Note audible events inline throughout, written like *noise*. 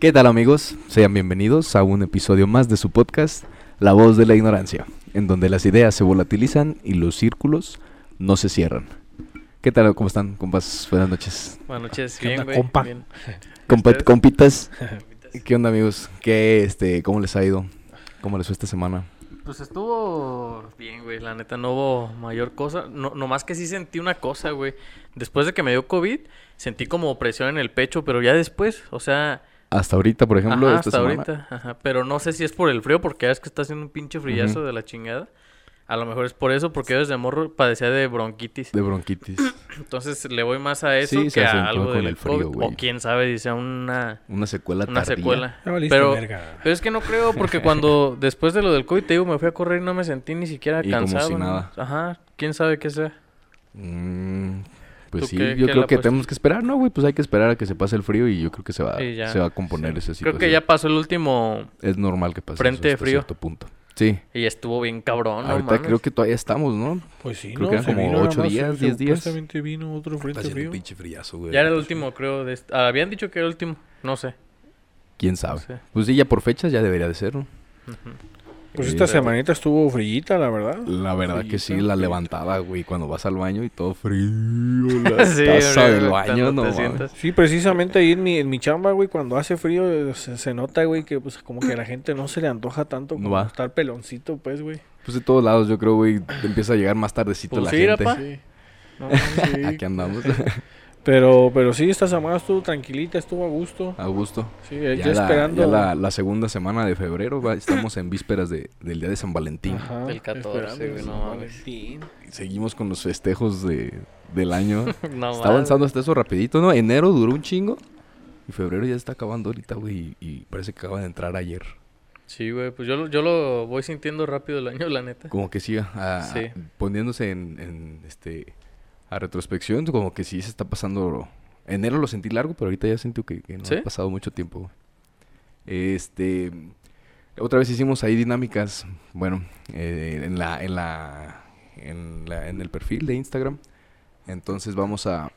¿Qué tal amigos? Sean bienvenidos a un episodio más de su podcast, La voz de la ignorancia, en donde las ideas se volatilizan y los círculos no se cierran. ¿Qué tal? ¿Cómo están, compas? Buenas noches. Buenas noches, ¿Qué bien, onda, güey. compa? bien. *laughs* Compa- ¿Ustedes? *laughs* compitas, ¿qué onda amigos? ¿Qué, este, cómo les ha ido? ¿Cómo les fue esta semana? Pues estuvo bien, güey. La neta, no hubo mayor cosa. No, nomás que sí sentí una cosa, güey. Después de que me dio COVID, sentí como presión en el pecho, pero ya después, o sea... Hasta ahorita, por ejemplo, ajá, esta hasta semana. ahorita. Ajá. Pero no sé si es por el frío, porque es que está haciendo un pinche frillazo de la chingada. A lo mejor es por eso, porque yo desde morro padecía de bronquitis. De bronquitis. *clears throat* Entonces le voy más a eso Sí, se que a algo con del el frío, COVID. O quién sabe, dice una, Una secuela una tardía. secuela. Pero, verga. pero es que no creo, porque cuando *laughs* después de lo del COVID, te digo, me fui a correr y no me sentí ni siquiera Y como cansado. si ¿no? nada. Ajá, quién sabe qué sea. Mm, pues ¿Tú sí, qué- yo qué creo que tenemos que esperar, ¿no, güey? Pues hay que esperar a que se pase el frío y yo creo que se va, se va a componer Sí. esa Creo situación. que ya pasó el último Es normal que pase Frente eso hasta frío. cierto punto. Sí. y estuvo bien cabrón, no Ahorita creo que todavía estamos, ¿no? Pues sí, creo ¿no? que eran como vino nada ocho más, días, se- diez días. Supuestamente vino otro frente frío. frillazo, güey. Ya era el último, creo. De este- ah, Habían dicho que era el último, no sé. ¿Quién sabe? Pues sí, ya por fechas ya debería de ser, ¿no? Ujú. Pues esta semanita estuvo frillita, la verdad. La verdad que sí, la levantada, güey, cuando vas al baño y todo frío, la *laughs* Sí, taza güey, del baño, no. Sí, precisamente ahí en mi, en mi chamba, güey, cuando hace frío se, se nota, güey, que pues como que a la gente no se le antoja tanto como va. estar peloncito, pues, güey. Pues de todos lados, yo creo, güey, te empieza a llegar más tardecito Pues la sí, gente. rapá. Sí. No, sí. *laughs* Aquí andamos, *laughs* Pero, pero sí, esta semana estuvo tranquilita, estuvo a gusto. a gusto. Sí, Ya, ya, la, esperando. ya la, la segunda semana de febrero, va, estamos en vísperas de, del día de San Valentín. Ajá, Del 14, esperando güey, San no mames. Valentín. Seguimos con los festejos de, del año. *laughs* No está avanzando hasta eso rapidito, ¿no? Enero duró un chingo. Y febrero ya está acabando ahorita, güey. Y, y parece que acaba de entrar ayer. Sí, güey, pues yo, lo- yo lo voy sintiendo rápido el año, la neta. Como que sí, a- Sí. poniéndose en, en, este a retrospección, como que sí se está pasando. Enero lo sentí largo, pero ahorita ya siento que, que no ¿Sí? ha pasado mucho tiempo. Este, otra vez hicimos ahí dinámicas, bueno, eh, en la, en la, en la, en el perfil de Instagram. Entonces vamos a,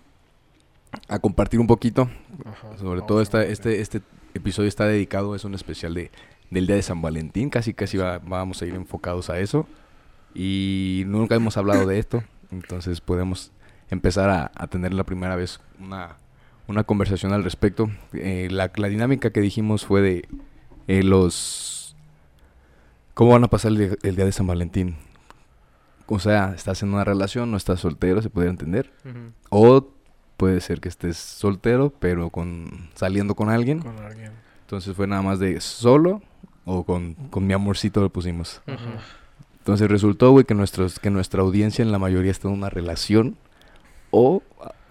a compartir un poquito. Ajá, Sobre todo esta, este, este episodio está dedicado, es un especial de, del día de San Valentín. Casi, casi va- vamos a ir enfocados a eso. Y nunca hemos hablado de esto. Entonces podemos empezar a, a tener la primera vez una, una conversación al respecto. Eh, la, la dinámica que dijimos fue de eh, los... ¿Cómo van a pasar el, día- el día de San Valentín? O sea, estás en una relación, no estás soltero, se pudiera entender. O puede ser que estés soltero, pero con saliendo con alguien. Con alguien. Entonces fue nada más de solo o con, con mi amorcito lo pusimos. Entonces resultó, güey, que, nuestros, que nuestra audiencia en la mayoría está en una relación o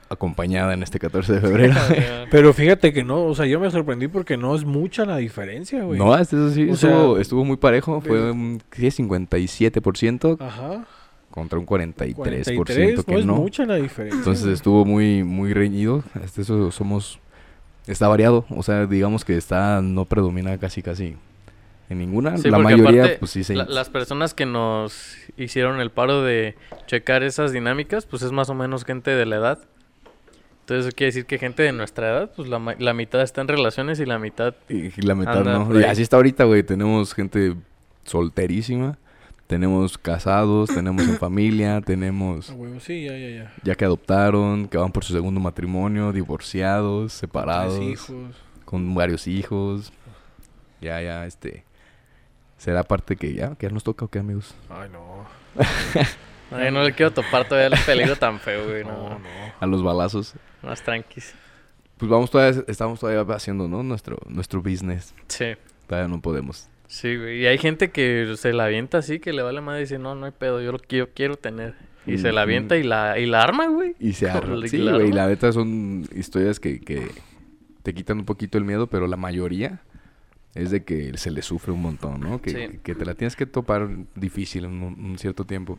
acompañada en este 14 de febrero. *laughs* *laughs* Pero fíjate que no, o sea, yo me sorprendí porque no es mucha la diferencia, güey. no, este, eso sí, estuvo, sea, estuvo muy parejo. Fue pero- un ¿qué? 57% Ajá. contra un 43%, 43, que no es no. mucha la diferencia. Entonces estuvo muy, muy reñido. Este, eso somos. Está variado. O sea, digamos que está. No predomina casi, casi. En ninguna. Sí, la mayoría, aparte, pues sí se. la- las personas que nos hicieron el paro de checar esas dinámicas, pues es más o menos gente de la edad. Entonces eso quiere decir que gente de nuestra edad, pues la, ma- la mitad está en relaciones y la mitad... Y la mitad Anda no. Y así está ahorita, güey. Tenemos gente solterísima. Tenemos casados. tenemos en *coughs* familia. Tenemos. Ah, huevo, sí, ya, ya, ya. Ya que adoptaron. Que van por su segundo matrimonio. Divorciados. Separados. Tres hijos. Con varios hijos. Ya, ya, este. Será parte que ya. Que ya nos toca o qué, amigos. Ay, no. *laughs* Ay, no le quiero topar todavía el peligro tan feo, güey. No, No, no. A los balazos. Más tranquis. Pues vamos todavía, estamos todavía haciendo, ¿no? Nuestro, nuestro business. Sí. Todavía no podemos. Sí, güey. Y hay gente que se la avienta así, que le vale más y dice, no, no hay pedo, yo lo quiero, quiero tener. Y se la avienta y la, y la arma, güey. Y se *laughs* arma. Sí, güey, la neta son historias que, que te quitan un poquito el miedo, pero la mayoría es de que se le sufre un montón, ¿no? Que, Sí. que te la tienes que topar difícil en un, un cierto tiempo.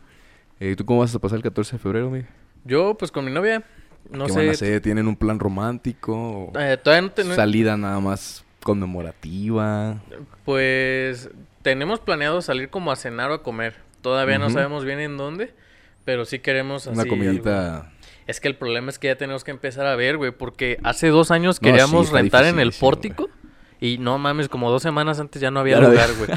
Eh, ¿Tú cómo vas a pasar el 14 de febrero, güey? Yo, pues con mi novia, no ¿Qué sé. van a hacer? ¿Tienen un plan romántico? eh, todavía no tenemos. ¿Salida nada más conmemorativa? Pues tenemos planeado salir como a cenar o a comer. Todavía no sabemos bien en dónde, pero sí queremos así Una algo. comidita... Es que el problema es que ya tenemos que empezar a ver, güey, porque hace dos años No, queríamos rentar en el pórtico Y no mames, como dos semanas antes ya no había Ya lugar, güey.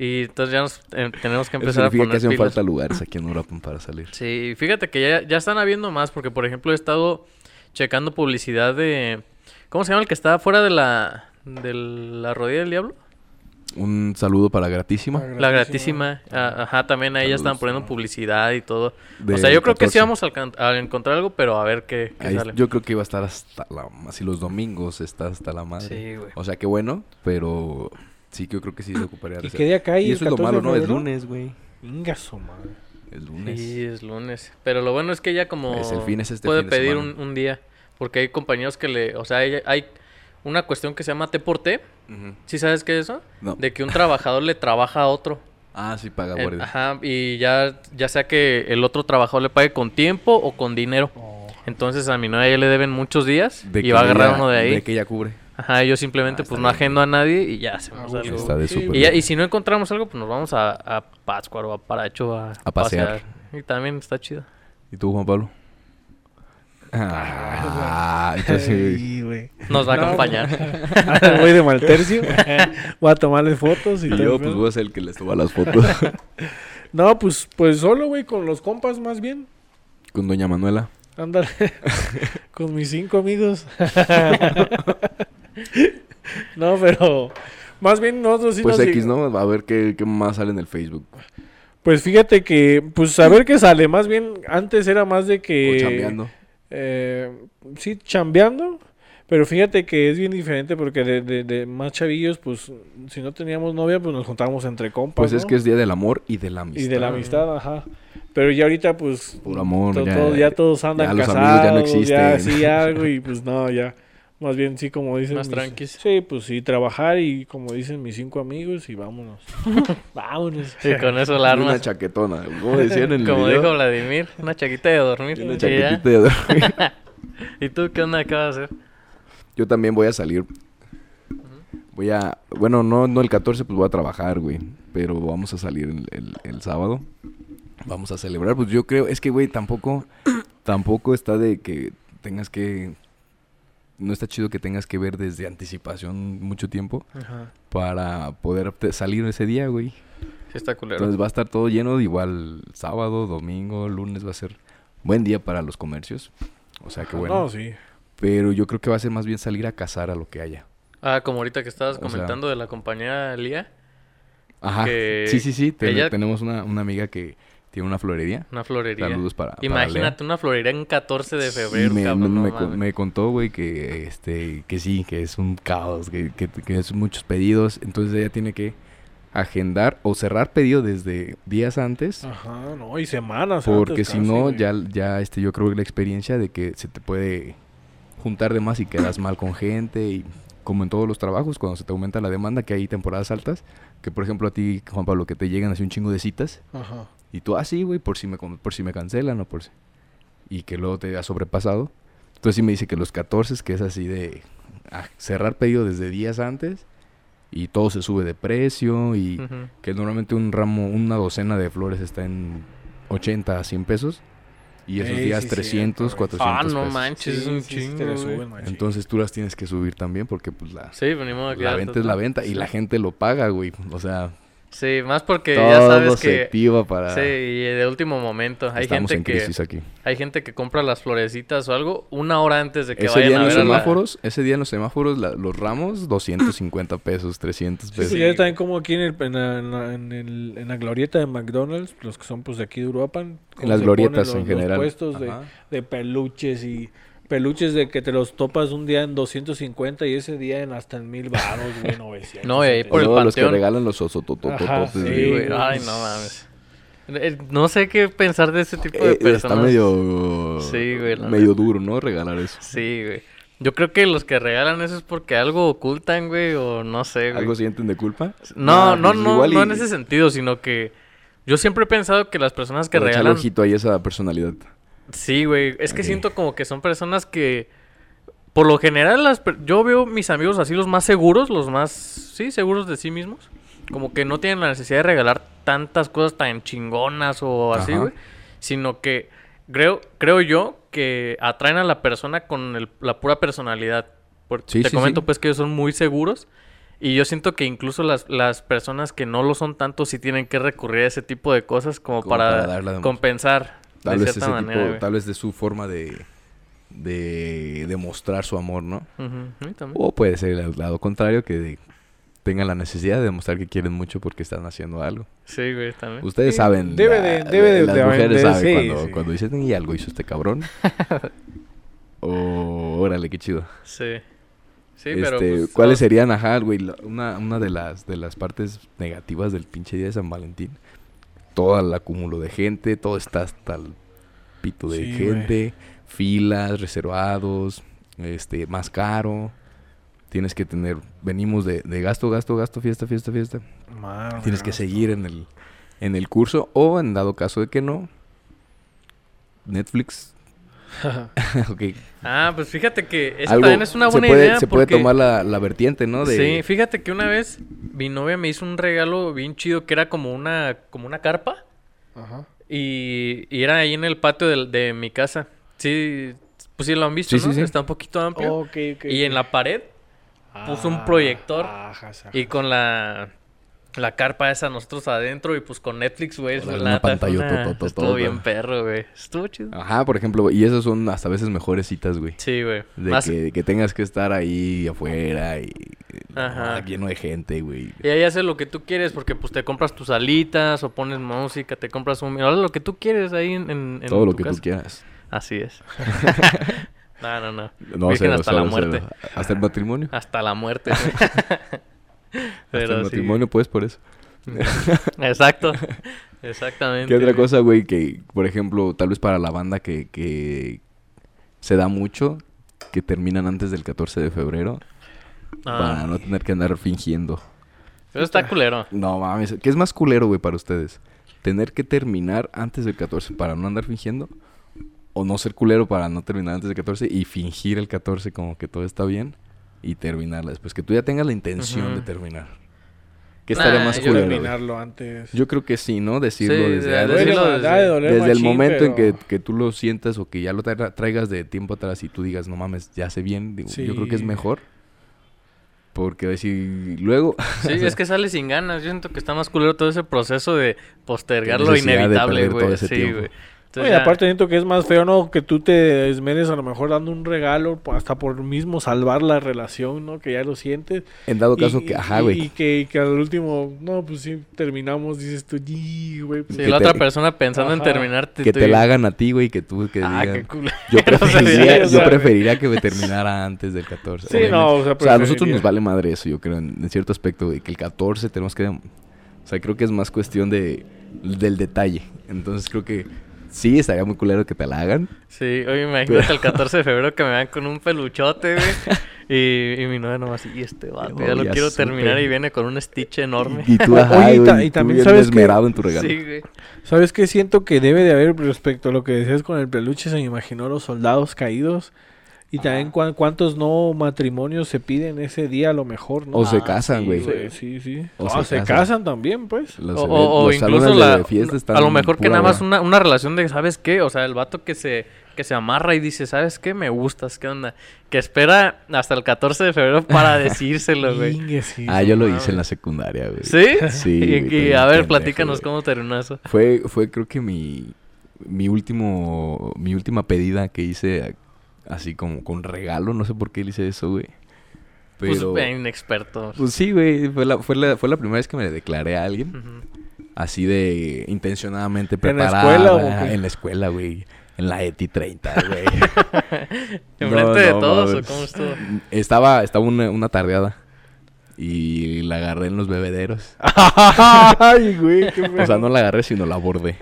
Y entonces ya nos eh, tenemos que Eso empezar a significa poner que hacen pilas. falta lugares aquí en Uruapan para salir. Sí, fíjate que ya, ya están habiendo más, porque por ejemplo he estado checando publicidad de... ¿Cómo se llama el que está fuera de la, de la rodilla del diablo? Un saludo para Gratísima. La gratísima. ah, Ajá, también ahí ya están poniendo publicidad y todo. de o sea, yo creo que sí 14. vamos a, encontrar algo, pero a ver qué, qué Ahí- sale. yo creo que iba a estar hasta la... Así los domingos está hasta la madre. Sí, güey. O sea, qué bueno, pero... Sí, que yo creo que sí se ocuparía ¿Y qué día cae? Y eso es lo 14 de malo, ¿no? Es lunes, güey. Inga su madre. Es lunes. Sí, es lunes. Pero lo bueno es que ella como Es el fin, es este puede fin pedir un, día. Porque hay compañeros que le... O sea, ella- hay una cuestión que se llama T por T. Ujú. ¿Sí sabes qué es eso? No. De que un trabajador le trabaja a otro. Ah, sí, paga guardia. ajá, y ya, ya sea que el otro trabajador le pague con tiempo o con dinero. Oh. Entonces a mi novia ya le deben muchos días De y va a agarrar uno de ahí. De que ella cubre. Ajá, yo simplemente Ah, pues no bien. agendo a nadie y ya hacemos Ah, algo. Está de Sí, súper Y, ya- y si no encontramos algo, pues nos vamos a, a Pátzcuaro o a Paracho a, A pasear. Y también está chido. ¿Y tú, Juan Pablo? Ah, *laughs* entonces... Sí, güey. Nos va a No, acompañar. *laughs* Voy de mal tercio. *laughs* Voy a tomarle fotos y, yo, pues, voy a ser el que les toma las fotos. No, pues, pues solo, güey, con los compas más bien. Con doña Manuela. Ándale. con mis cinco amigos. no, pero más bien nosotros sí Pues nos X, ¿no? A ver qué, qué más sale en el Facebook. Pues fíjate que, pues a ver qué sale. Más bien, antes era más de que. O chambeando. Eh, sí, chambeando. Pero fíjate que es bien diferente porque de, de, de más chavillos, pues si no teníamos novia, pues nos juntábamos entre compas. Pues es ¿no? que es día del amor y de la amistad. Y de la amistad, ajá. Pero ya ahorita, pues. Puro amor, to- ya- todo- ya todos andan ya los casados. amigos ya no Ya existen. sí, algo. Y pues no, ya. Más bien, sí, como dicen. Más mis- tranquis. Sí, pues sí, trabajar y como dicen mis cinco amigos y vámonos. *laughs* vámonos. Y con eso la armas. una chaquetona. Como decían en el Como video. dijo Vladimir, una chaquita de dormir. una y ya. chaquetita de dormir. *laughs* ¿Y tú qué onda? ¿Qué vas a hacer? Yo también voy a salir. Voy a... Bueno, no, no el 14, pues voy a trabajar, güey. Pero vamos a salir el, el- el sábado. Vamos a celebrar. Pues yo creo... Es que, güey, tampoco... tampoco está de que tengas que... No está chido que tengas que ver desde anticipación mucho tiempo Ajá. para poder salir ese día, güey. Sí está culero. Entonces va a estar todo lleno, de igual sábado, domingo, lunes va a ser buen día para los comercios. O sea que bueno. No, sí. Pero yo creo que va a ser más bien salir a cazar a lo que haya. Ah, como ahorita que estabas O sea- comentando de la compañía Lía, Ajá. Que Sí, sí, sí. ella- Tenemos una, una amiga que tiene una florería. una florería. Saludos para. para Imagínate una florería en 14 de febrero, me, cabrón, no me co- mames. me contó, güey, que este que sí, que es un caos, que, que, que es muchos pedidos. Entonces ella tiene que agendar o cerrar pedido desde días antes. Ajá, no, y semanas. Porque antes si casi, no, güey. ya, ya este, yo creo que la experiencia de que se te puede juntar de más y quedas mal con gente y como en todos los trabajos, cuando se te aumenta la demanda, que hay temporadas altas, que por ejemplo a ti, Juan Pablo, que te llegan así un chingo de citas Ajá. y tú, ah, sí, güey, por si me, con- por si me cancelan o por si... Y que luego te ha sobrepasado. Entonces sí me dice que los 14, que es así de ah, cerrar pedido desde días antes y todo se sube de precio y que normalmente un ramo, una docena de flores está en 80 a 100 pesos. Y esos Ey, días sí, 300, cierto, 400 Ah, no pesos. manches, es Sí, un sí, sí, chingo, te suben. Entonces tú las tienes que subir también porque pues la, Sí, venimos aquí. la venta es la venta y la gente lo paga, güey. O sea, Sí, más porque todo ya sabes se que... piva para... Sí, y de último momento. Hay Estamos gente en que... crisis aquí. Hay gente que compra las florecitas o algo una hora antes de que Ese vayan día en a los ver a la- semáforos, ese día en los semáforos, la- los ramos, 250 pesos, 300 Sí, pesos. pues ya también como aquí en, el, en, la, en, la, en el- en la glorieta de McDonald's, los que son pues de aquí de Uruapan. en las se glorietas ponen en los- los general. puestos de, de peluches y peluches de que te los topas un día en 250 y ese día en hasta en mil baros, güey, *laughs* 900. No, y ahí por el los que regalan los osotototototes. Sí, güey. güey. Ay, no mames. Eh, No sé qué pensar de ese tipo Eh, de está personas. medio... Sí, güey, Medio duro, ¿no? Regalar eso. Sí, güey. Yo creo que los que regalan eso es porque algo ocultan, güey, o no sé, güey. ¿Algo sienten de culpa? No, Ah, no, pues no, no y- en ese sentido, sino que yo siempre he pensado que las personas que regalan... ojito ahí a esa personalidad. Sí, güey. Es que siento como que son personas que... Por lo general, las yo veo mis amigos así los más seguros, los más, sí, seguros de sí mismos. Como que no tienen la necesidad de regalar tantas cosas tan chingonas o así, güey. Sino que creo, creo yo que atraen a la persona con el- la pura personalidad. Porque Sí, te sí, comento sí. pues que ellos son muy seguros Y yo siento que incluso las, las personas que no lo son tanto sí tienen que recurrir a ese tipo de cosas como, Como para, compensar Tal de vez ese manera. tipo, güey. tal vez de su forma de, de demostrar su amor, ¿no? O puede ser el lado contrario, que de- tengan la necesidad de demostrar que quieren mucho porque están haciendo algo. Sí, güey, también. Ustedes Sí, saben. debe de- debe de- las de- mujeres de- saben sí, cuando, sí. cuando dicen, y algo hizo este cabrón. *laughs* o, órale, qué chido. Sí. Sí, Este, pero pues, ¿Cuáles serían, ajá, güey? Una, una de las de las partes negativas del pinche día de San Valentín. Todo el acúmulo de gente, todo está hasta el pito de Sí, gente, filas, reservados, este, más caro. Tienes que tener, venimos de, de gasto, gasto, gasto, fiesta, fiesta, fiesta. Madre, Tienes que seguir en el, en el curso o en dado caso de que no, Netflix. *laughs* Ah, pues fíjate que esa Algo- también es una se buena puede, idea Se puede tomar la, la vertiente, ¿no? De, Sí, fíjate que una vez mi novia me hizo un regalo bien chido que era como una, como una carpa Ajá. y, y era ahí en el patio de, mi casa. Sí, pues sí lo han visto, Sí, sí, ¿no? sí. Está un poquito amplio. Ok, ok, y en la pared puso un Ah, proyector ajas. y con la, la carpa esa nosotros adentro y pues con Netflix, güey. La una pantalla. Estuvo bien perro, güey. Estuvo chido. Ajá, por ejemplo, y esas son hasta veces mejores citas, güey. Sí, güey. De Más- que, que tengas que estar ahí afuera y Ajá. ah, lleno de gente, güey. Y ahí haces lo que tú quieres porque pues te compras tus alitas o pones música, te compras un... Haces lo que tú quieres ahí en, en, en Todo lo tu que tú quieras. Así es. *laughs* no, no, no. No, cero, hasta cero, la muerte. cero. Hasta el matrimonio. Hasta la muerte. *laughs* hasta el sí. matrimonio, pues, por eso. Exacto. Exactamente. ¿Qué otra cosa, güey? Que, por ejemplo, tal vez para la banda que, que se da mucho, que terminan antes del 14 de febrero, Ah, para no tener que andar fingiendo. Eso está culero. No mames, ¿qué es más culero, güey, para ustedes? ¿Tener que terminar antes del 14 para no andar fingiendo? ¿O no ser culero para no terminar antes del 14 y fingir el 14 como que todo está bien y terminarla después? Que tú ya tengas la intención de terminar. ¿Qué estaría Nah, más yo culero? güey? terminarlo antes. Yo creo que sí, ¿no? Decirlo Sí, desde de- decirlo desde- da de doler Desde el momento en que, que tú lo sientas o que ya lo tra- traigas de tiempo atrás y tú digas, no mames, ya sé bien, digo, yo creo que es mejor. Porque decir, luego, Sí, es que sale sin ganas. Yo siento que está más culero todo ese proceso de postergar lo inevitable, güey. Sí, tiempo. Oye, Entonces ya- aparte siento que es más feo, ¿no? Que tú te esmeres a lo mejor dando un regalo hasta por mismo salvar la relación, ¿no? Que ya lo sientes. en dado caso Y- que, ajá, güey. Y que, y que al último, no, pues sí, terminamos, dices tú, "Yi, güey. pues Sí, la te- otra persona pensando en Ajá. terminarte. Que tú te y- la hagan a ti, güey, que tú que Ah, digan. qué culero. Yo *laughs* preferiría, yo preferiría que me terminara antes del 14. Sí, obviamente. no, o sea, O sea, a nosotros preferiría. nos vale madre eso, yo creo, en, en cierto aspecto, güey, que el 14 tenemos que... O sea, creo que es más cuestión de del detalle. Entonces creo que sí, estaría muy culero que te la hagan. Sí, oye, imagínate el 14 de febrero que me van con un peluchote, güey. *laughs* y, y mi novia nomás, y este vato, ya lo ya quiero terminar y viene con un stitch enorme. *laughs* Y, y tú, Oye, ajá, y ta- güey, y tú también bien sabes que- esmerado en tu regalo. Sí, güey. ¿Sabes qué siento que debe de haber respecto a lo que decías con el peluche? Se me imaginó los soldados caídos. Y también cuán- cuántos no matrimonios se piden ese día a lo mejor, ¿no? O se casan, güey. Sí, sí, sí. O Ah, se se, casan. también, pues. Los, O, o- los incluso la, de fiesta están a lo mejor que nada más una, una relación de, ¿sabes qué? O sea, el vato que se, que se amarra y dice, ¿sabes qué? Me gustas, ¿qué onda? Que espera hasta el 14 de febrero para *laughs* decírselo, güey. Ah, yo lo hice en la secundaria, güey. ¿Sí? Sí, *laughs* Y, a ver, pendejo, platícanos cómo terminó eso. Fue, fue creo que mi, mi último, mi última pedida que hice a- así como con regalo, no sé por qué le hice eso, güey. Pero, Pues, inexperto. pues sí, güey, fue la, fue, la, fue la primera vez que me le declaré a alguien, así de intencionadamente ¿En la preparada. escuela o qué? En la escuela, güey. En la ETI 30, *laughs* güey. *laughs* ¿Enfrente No, de no, todos o cómo estuvo? Estaba, estaba una, una tardeada. Y la agarré en los bebederos. *laughs* Ay, güey, qué O sea, no la agarré, sino la abordé.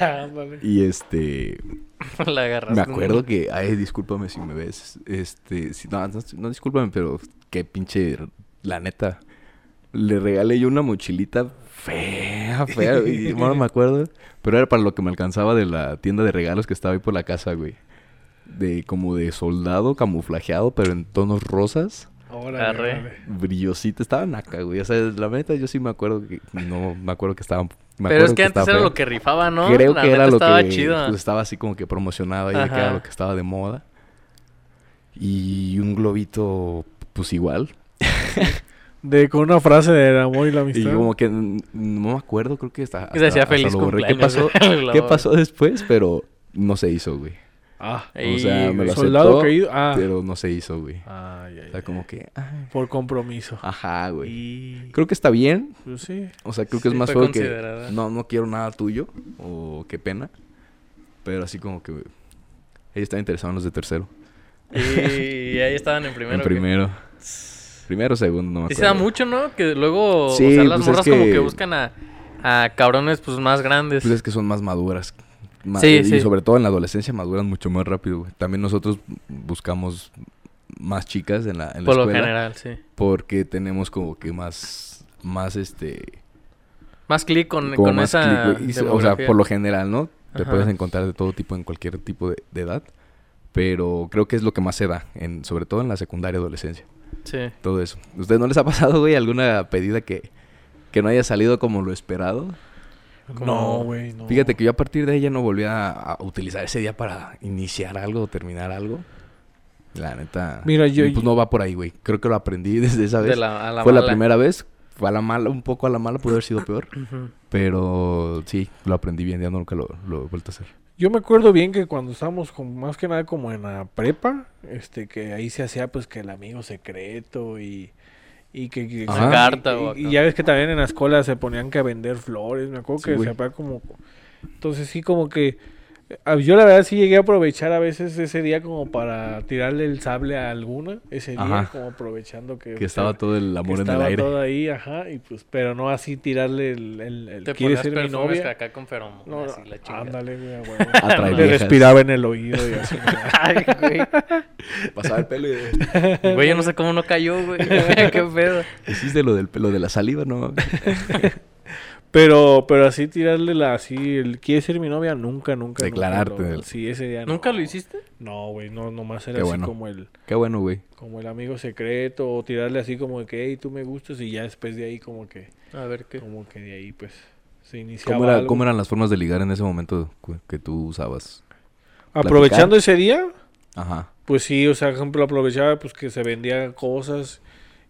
Ándale. Y este... *laughs* La agarraste. Me acuerdo que, ay, discúlpame si me ves, este, si- no, no, no discúlpame, pero qué pinche, la neta, le regalé yo una mochilita fea, *laughs* fea, y no me acuerdo, pero era para lo que me alcanzaba de la tienda de regalos que estaba ahí por la casa, güey, de como de soldado camuflajeado, pero en tonos rosas, Órale, brillosita, estaba naca, güey, o sea, la neta yo sí me acuerdo que, no, me acuerdo que estaba, me Pero es que antes era lo que rifaba, ¿no? Creo La que era lo estaba que chido. pues, estaba así como que promocionado de que era lo que estaba de moda. Y un globito, pues igual. *laughs* De con una frase del amor y la Y amistad. como que no me acuerdo, creo que hasta, Y decía hasta- feliz borré. ¿Qué cumpleaños. pasó? *laughs* ¿Qué pasó después? Pero no se hizo, güey. Ah, O sea, me lo soldado aceptó, caído. Ah. pero no se hizo, güey. Ay, O sea, como que... ay, Por compromiso. Ajá, güey. Y... Creo que está bien. Pues sí. O sea, creo que Sí, es más feo que... No, no quiero nada tuyo. O qué pena. Pero así como que... Ella estaba interesada en los de tercero. Y, *laughs* y ahí estaban en primero. en primero. Primero, segundo, no me Sí se da mucho, ¿no? Que luego, Sí, o sea, las pues es morras como que- que buscan a, a cabrones pues más grandes. Pues es que son más maduras. Sí, y sí. sobre todo en la adolescencia maduran mucho más rápido, güey. También nosotros buscamos más chicas en la, en la por lo escuela. general, sí. Porque tenemos como que más... Más este... Más clic con, con más esa. Y o sea, por lo general, ¿no? Te Ajá. puedes encontrar de todo tipo en cualquier tipo de, de edad. Pero creo que es lo que más se da, en, sobre todo en la secundaria adolescencia. Sí. Todo eso. ¿Ustedes no les ha pasado, güey, alguna pedida que, que no haya salido como lo esperado? Como- No, güey, no. Fíjate que yo a partir de ella no volví a, a utilizar ese día para iniciar algo o terminar algo. La neta. Mira, yo- y Pues no va por ahí, güey. Creo que lo aprendí *laughs* desde esa De vez. la, a la Fue la primera vez. Fue a la mala, un poco a la mala, pudo haber sido peor. Pero sí, lo aprendí bien, ya nunca lo, lo he vuelto a hacer. Yo me acuerdo bien que cuando estábamos con, más que nada como en la prepa, este, que ahí se hacía pues que el amigo secreto y, y que, Carta y, o y acá. ya ves que también en la escuela se ponían que a vender flores, me acuerdo Sí, que güey. se como entonces sí como que yo la verdad sí llegué a aprovechar a veces ese día como para tirarle el sable a alguna ese día Ajá. como aprovechando que Que estaba todo el amor en el estaba aire. todo ahí, ajá, y pues pero no así tirarle el, el, el Te ¿quieres ser mi novia? acá con feromonas No, y la chingada. ándale, güey. Atrae *laughs* Le respiraba en el oído y así. *laughs* Ay, güey. Pasaba el pelo y... *laughs* Güey, yo no sé cómo no cayó, güey. Qué pedo. Hiciste lo del pelo de la saliva, ¿no? Pero, pero así tirarle la, así, el ¿quieres ser mi novia? Nunca, nunca. Declararte nunca lo- sí, ese día no. ¿Nunca lo hiciste? No, güey, no, nomás era Qué así bueno. como el, Qué bueno, güey. como el amigo secreto, o tirarle así como de que, hey, tú me gustas, y ya después de ahí como que, A ver qué. como que de ahí pues se iniciaba ¿Cómo, era- algo. cómo eran las formas de ligar en ese momento que tú usabas? Aprovechando ese día, Ajá. pues sí, o sea, por ejemplo, aprovechaba pues que se vendían cosas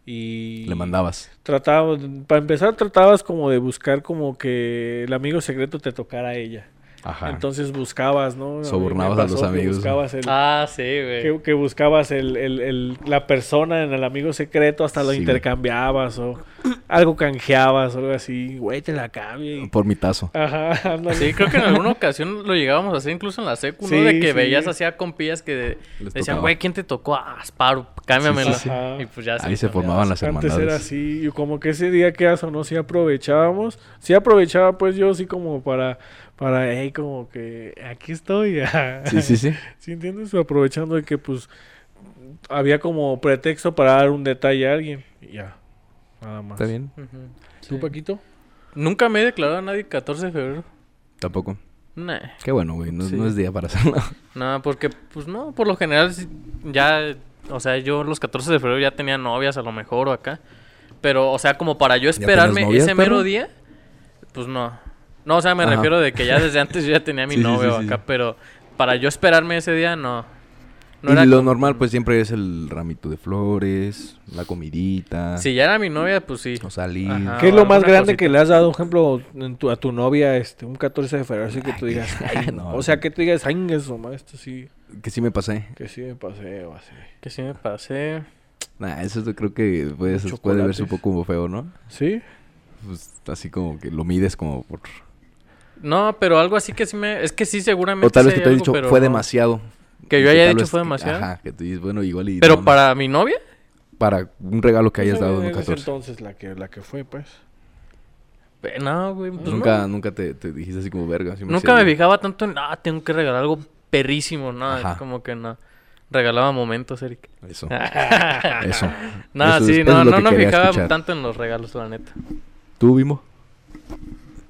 y... Le mandabas. Trataba, para empezar tratabas como de buscar como que el amigo secreto te tocara a ella. Ajá. Entonces buscabas, ¿no? Sobornabas a los amigos. Buscabas el, Ah, sí, güey. que, que buscabas el, el- el- la persona en el amigo secreto, hasta lo Sí, intercambiabas o algo canjeabas o algo así. Güey, te la cambio. y- Por mi tazo. Ajá, *laughs* ándale. Sí, creo que en alguna ocasión lo llegábamos a hacer incluso en la secu, ¿no? Sí, de que sí. veías así a compillas que decían, güey, ¿quién te tocó? Ah, Asparo, cámbiamela. Sí, sí, sí. Y pues ya Ahí se formaban las Antes hermandades. era así, y como que ese día que o no, sí aprovechábamos. Sí aprovechaba pues yo así como para, para, hey, como que aquí estoy. *laughs* Sí, sí, sí. ¿Sí entiendes? Aprovechando de que pues había como pretexto para dar un detalle a alguien. Y ya, nada más. Está bien. Ujú. ¿Tú, Sí. Paquito? Nunca me he declarado a nadie 14 de febrero. Tampoco. Nah. Qué bueno, güey. No, Sí. no es día para hacerlo. *laughs* No, porque, pues no, por lo general ya, o sea, yo los 14 de febrero ya tenía novias a lo mejor o acá. Pero, o sea, como para yo esperarme novias, ese mero día, pues no. No, o sea, me Ajá. refiero de que ya desde antes yo ya tenía mi *laughs* Sí, novia sí, acá, sí. pero para yo esperarme ese día, no. No y era lo como- normal, pues siempre es el ramito de flores, la comidita, Si ya era mi novia, pues sí. o salir. Ajá. ¿Qué es lo más grande cosita. que le has dado, por ejemplo, en tu- a tu novia este un 14 de febrero? Así que tú digas, *laughs* ay, no. o sea, que tú digas, ay, eso, ma, esto sí, Que sí me pasé. que sí me pasé o así. Que sí me pasé. Nah, eso yo creo que puede, verse un poco feo, ¿no? ¿Sí? Pues así como que lo mides como por... No, pero algo así que sí me... Es que sí, seguramente O tal vez que te he dicho, pero fue no. demasiado. Que yo haya dicho fue demasiado. Ajá, que tú dices, bueno, igual y... Pero no, no. para mi novia, Para un regalo que hayas Pues, dado en en un ese 14. entonces la que, la que fue, pues. no, güey. pues nunca, no. nunca te, te dijiste así como verga. Nunca me fijaba tanto en, ah, tengo que regalar algo perrísimo, no, Ajá. como que no. Regalaba momentos, Eric. Eso, *laughs* no, eso. Eso es- sí, no, no me fijaba escuchar. tanto en los regalos, la neta. ¿Tú, Vimo?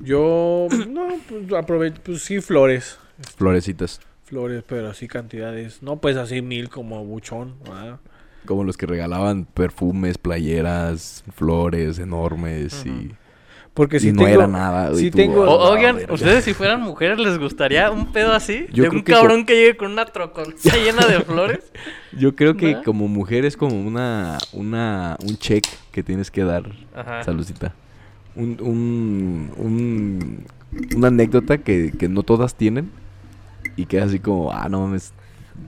Yo, no, pues aprovecho, pues sí, flores. Florecitas. Flores, pero así cantidades. No, pues así mil como buchón, ¿verdad? Como los que regalaban perfumes, playeras, flores enormes y... Porque si y no tengo, era nada. tú, tengo- "Ah, O- la oigan, verga". ustedes si fueran mujeres, ¿les gustaría un pedo así? Yo de creo un que cabrón que llegue con una troconza *laughs* llena de flores. Yo creo que como mujer es como una, una, un check que tienes que dar. Ajá. Saludcita. Un, un, un- una anécdota que, que no todas tienen y que es así como, ah, no mames,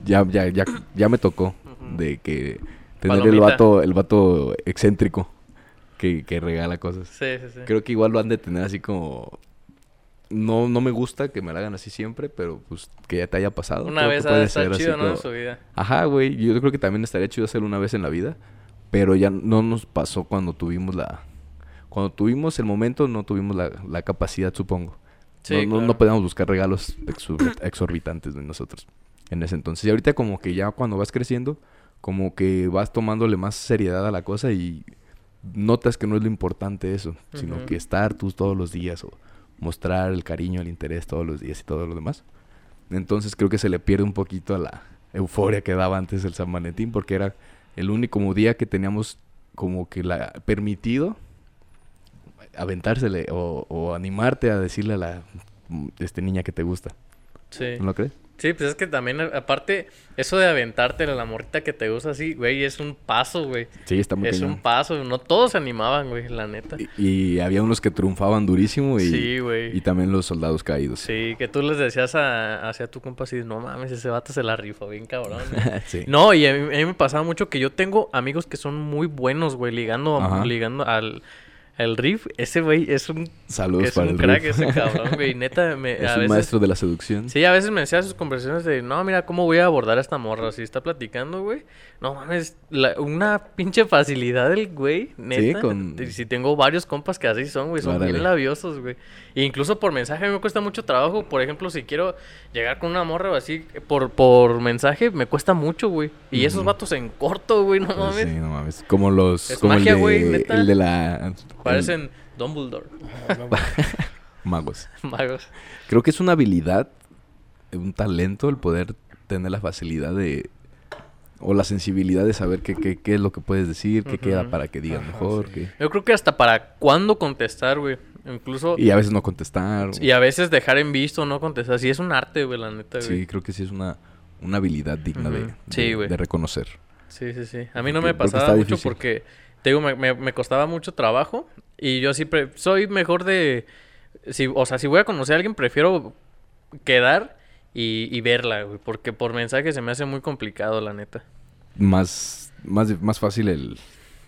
ya, ya, ya, ya me tocó de que tener el vato, el vato excéntrico que, que regala cosas. Sí, sí, sí. Creo que igual lo han de tener así como... No, no me gusta que me lo hagan así siempre, pero pues que ya te haya pasado. Una creo vez ha estar chido, ¿no? En su vida. Ajá, güey. Yo creo que también estaría chido hacerlo una vez en la vida. Pero ya no nos pasó cuando tuvimos la... Cuando tuvimos el momento, no tuvimos la, la capacidad, supongo. Sí, no, no, claro. no podíamos buscar regalos exor- *clears throat* exorbitantes de nosotros en ese entonces. Y ahorita como que ya cuando vas creciendo, como que vas tomándole más seriedad a la cosa y notas que no es lo importante eso, sino que estar tú todos los días o mostrar el cariño, el interés todos los días y todo lo demás. Entonces creo que se le pierde un poquito a la euforia que daba antes el San Valentín porque era el único día que teníamos como que la permitido aventársele o, o animarte a decirle a la este niña que te gusta. Sí. ¿No lo crees? Sí, pues es que también, a- aparte, eso de aventarte la morrita que te gusta así, güey, es un paso, güey. Sí, está muy Es cañón. un paso. No todos se animaban, güey, la neta. Y, y había unos que triunfaban durísimo y, Sí, güey. y también los soldados caídos. Sí, que tú les decías a, hacia tu compa así, no mames, ese vato se la rifó bien cabrón. güey". *laughs* sí. No, y a mí, a mí me pasaba mucho que yo tengo amigos que son muy buenos, güey, ligando, Ajá. ligando al el riff. Ese güey es un, Saludos es para un el crack Riff. ese cabrón, güey. *laughs* Neta, me, es a un veces... maestro de la seducción. Sí, a veces me decía sus conversaciones de, no, mira, ¿cómo voy a abordar a esta morra? Si está platicando, güey. No mames, la- una pinche facilidad del güey, neta. con- Y Si tengo varios compas que así son, güey, son Órale. bien labiosos, güey. E incluso por mensaje me cuesta mucho trabajo. Por ejemplo, si quiero llegar con una morra o así, por, por mensaje, me cuesta mucho, güey. Y esos vatos en corto, güey, no mames. sí, no mames. Como los. Es como magia, el, de, güey, neta. el de la. Parecen Dumbledore, *laughs* magos. *laughs* magos. Creo que es una habilidad, un talento el poder tener la facilidad de. O la sensibilidad de saber qué, qué, qué es lo que puedes decir, qué queda para que digan Ajá, mejor. sí. qué- Yo creo que hasta para cuándo contestar, güey. Incluso... Y a veces no contestar. Y a veces dejar en visto, no contestar. Sí, es un arte, güey, la neta, güey. Sí, creo que sí es una, una habilidad digna de, de- Sí, güey. de reconocer. Sí, sí, sí. A mí no Porque- me pasaba mucho difícil. porque, te digo, me, me- me costaba mucho trabajo. Y yo siempre soy mejor de... Si, o sea, si voy a conocer a alguien, prefiero quedar y, y verla, güey. Porque por mensaje se me hace muy complicado, la neta. Más, más, más fácil el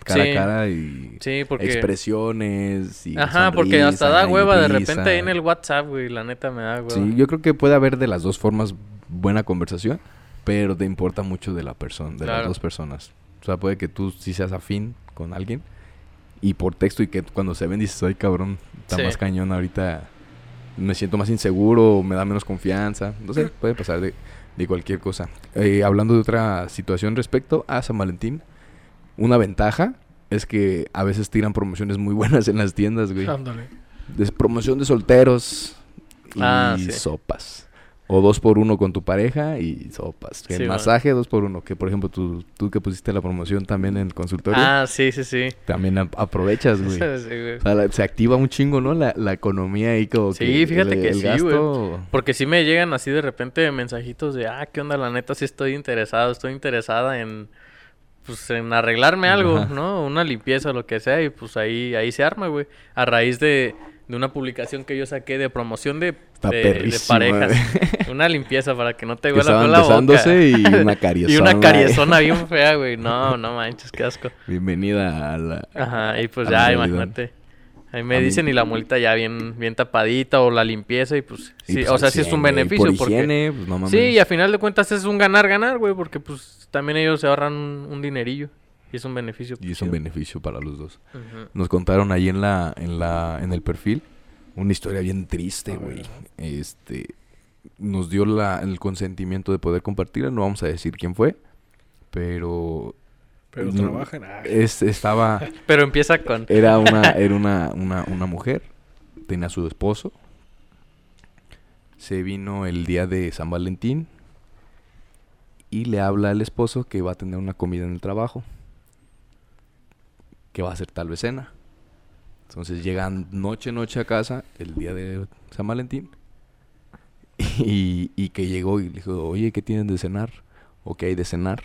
cara Sí. a cara y Sí, porque... expresiones y Ajá, porque hasta da sonrisa hueva de repente ahí en el WhatsApp, güey. La neta me da hueva. Sí, yo creo que puede haber de las dos formas buena conversación, pero te importa mucho de la persona, de las dos personas. O sea, puede que tú sí seas afín con alguien y por texto y que cuando se ven dices, ay cabrón, está Sí. más cañón ahorita, me siento más inseguro, me da menos confianza. No sé, puede pasar de, de cualquier cosa. Eh, hablando de otra situación respecto a San Valentín, una ventaja es que a veces tiran promociones muy *laughs* buenas en las tiendas, güey. Ándale. Es promoción de solteros y Ah, sí. sopas. O dos por uno con tu pareja y sopas. Sí, el man. masaje, dos por uno. Que por ejemplo, tú, tú que pusiste la promoción también en el consultorio, Ah, sí, sí, sí. también aprovechas, güey. *laughs* Sí, güey. O sea, la- se activa un chingo, ¿no? La, la economía ahí como Sí, que fíjate el, que el sí, gasto... Porque sí me llegan así de repente mensajitos de, ah, ¿qué onda? La neta sí estoy interesado, estoy interesada en, pues, en arreglarme algo, Ajá. ¿no? Una limpieza o lo que sea y pues ahí, ahí se arma, güey. A raíz de, de una publicación que yo saqué de promoción de, parejas. güey. Una limpieza para que no te huela con la boca. *laughs* y una cariezona. y una cariezona bien fea, güey. No, no manches, qué asco. Bienvenida a la... Ajá, y pues ya, imagínate. Ahí A me mí- dicen y la multa ya bien, bien tapadita o la limpieza y pues, y sí, pues o sea, sí es 100, un beneficio Por porque... higiene, pues no mames. Sí, y a final de cuentas es un ganar-ganar, güey, porque pues también ellos se ahorran un, un dinerillo y es un beneficio. Y es un chido. beneficio para los dos. Nos contaron ahí en la, en la, en el perfil una historia bien triste, A güey. Este, nos dio la, el consentimiento de poder compartirla. No vamos a decir quién fue, pero Pero No, trabajan. es, estaba, *laughs* Pero empieza con... *laughs* era una, *laughs* era una, una, una mujer, tenía a su esposo. Se vino el día de San Valentín y le habla al esposo que va a tener una comida en el trabajo, que va a ser tal vez cena. Entonces llegan noche, noche a casa, el día de San Valentín. Y, y que llegó y le dijo, oye, ¿qué tienen de cenar? ¿O qué hay de cenar?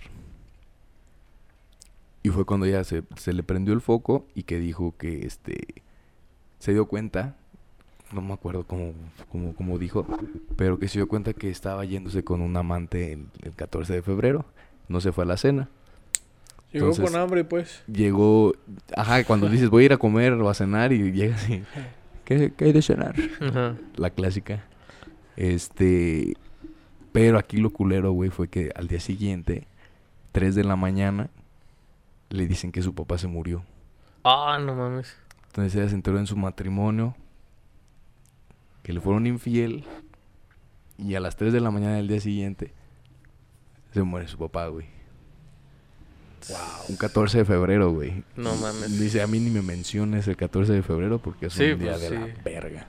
Y fue cuando ya se, se le prendió el foco y que dijo que este se dio cuenta, no me acuerdo cómo, cómo, cómo dijo, pero que se dio cuenta que estaba yéndose con un amante el, el 14 de febrero. No se fue a la cena. Llegó Entonces- con hambre, pues. Llegó, ajá, cuando dices voy a ir a comer o a cenar y llegas y, ¿qué, qué hay de cenar? Ajá. La clásica. Este, pero aquí lo culero, güey, fue que al día siguiente, 3 de la mañana, le dicen que su papá se murió. Ah, no mames. Entonces ella se enteró en su matrimonio, que le fueron infiel, y a las 3 de la mañana del día siguiente, se muere su papá, güey. Un 14 de febrero, güey. No mames. Dice, a mí ni me menciones el 14 de febrero porque es Sí, un día pues, de la verga.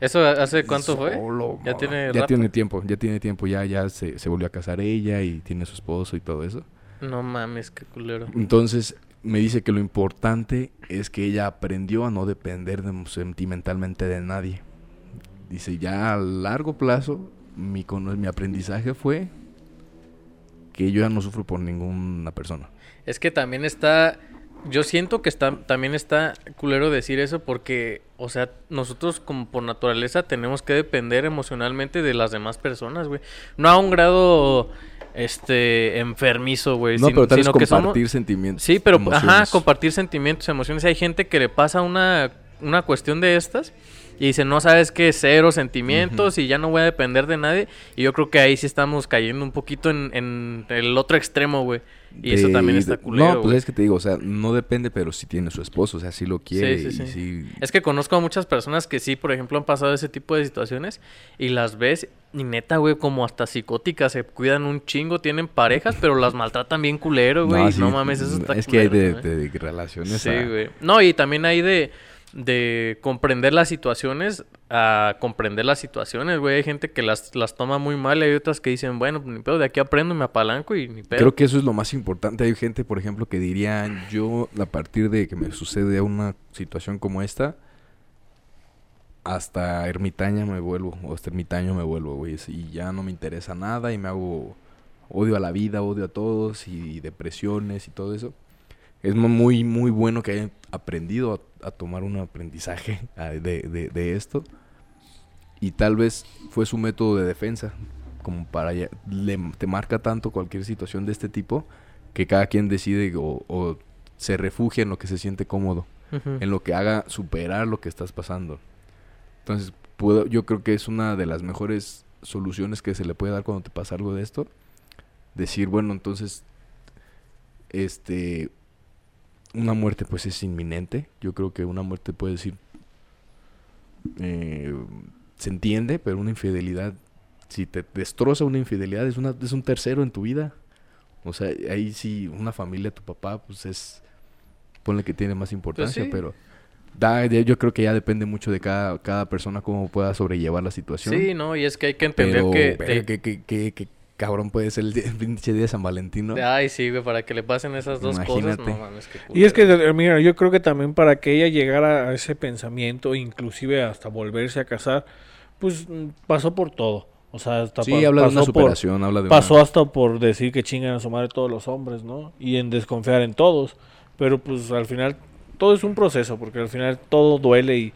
¿Eso hace cuánto fue? Ya tiene Ya rato. tiene tiempo, ya tiene tiempo. Ya, ya se, se volvió a casar ella y tiene su esposo y todo eso. No mames, qué culero. Entonces, me dice que lo importante es que ella aprendió a no depender de- sentimentalmente de nadie. Dice, ya a largo plazo, mi, mi aprendizaje fue que yo ya no sufro por ninguna persona. Es que también está. Yo siento que está, también está culero decir eso porque, o sea, nosotros como por naturaleza tenemos que depender emocionalmente de las demás personas, güey. No a un grado, este, enfermizo, güey. No, sin- pero tal vez sino que compartir sentimientos. Sí, pero, ajá, emociones. compartir sentimientos, emociones. Hay gente que le pasa una, una cuestión de estas y dice, no sabes qué, cero sentimientos y ya no voy a depender de nadie. Y yo creo que ahí sí estamos cayendo un poquito en, en el otro extremo, güey. Y eso también está culero, No, pues es que te digo, o sea, no depende, pero sí tiene su esposo, o sea, sí lo quiere sí, y sí. sí. Es que conozco a muchas personas que sí, por ejemplo, han pasado ese tipo de situaciones y las ves y neta, güey, como hasta psicóticas, se cuidan un chingo, tienen parejas, pero las maltratan bien culero, güey. No, sí, mames, eso está Es que hay de, relaciones. Sí, a- güey. No, y también hay de, de comprender las situaciones a comprender las situaciones, güey. Hay gente que las, las toma muy mal y hay otras que dicen, bueno, ni pedo, de aquí aprendo, me apalanco y ni pedo. Creo que eso es lo más importante. Hay gente, por ejemplo, que diría, yo a partir de que me sucede una situación como esta, hasta ermitaña me vuelvo, o hasta ermitaño me vuelvo, güey. Y ya no me interesa nada y me hago odio a la vida, odio a todos y depresiones y todo eso. Es mu- muy, muy bueno que hayan aprendido a, a tomar un aprendizaje *laughs* de, de- de esto. Y tal vez fue su método de defensa, como para ya- le, te marca tanto cualquier situación de este tipo que cada quien decide o, o se refugia en lo que se siente cómodo, en lo que haga superar lo que estás pasando. Entonces, puedo, yo creo que es una de las mejores soluciones que se le puede dar cuando te pasa algo de esto. Decir, bueno, entonces, este, una muerte pues es inminente. Yo creo que una muerte puede decir, eh, se entiende, pero una infidelidad, si te destroza una infidelidad, es, una, es un tercero en tu vida. O sea, ahí sí, una familia, tu papá, pues es, ponle que tiene más importancia, sí. pero da, yo creo que ya depende mucho de cada, cada persona cómo pueda sobrellevar la situación. Sí, no, y es que hay que entender pero, que... te- cabrón puede ser *laughs* el, pinche día de San Valentín, ¿no? Ay, sí, güey, para que le pasen esas dos cosas, Imagínate. no mames, qué Y es que, mira, yo creo que también para que ella llegara a ese pensamiento, inclusive hasta volverse a casar, pues mm, pasó por todo. O sea, hasta Sí, pa- habla de una pasó por- superación, habla de pasó una... hasta por decir que chingan a su madre todos los hombres, ¿no? Y en desconfiar en todos. Pero pues al final todo es un proceso, porque al final todo duele y,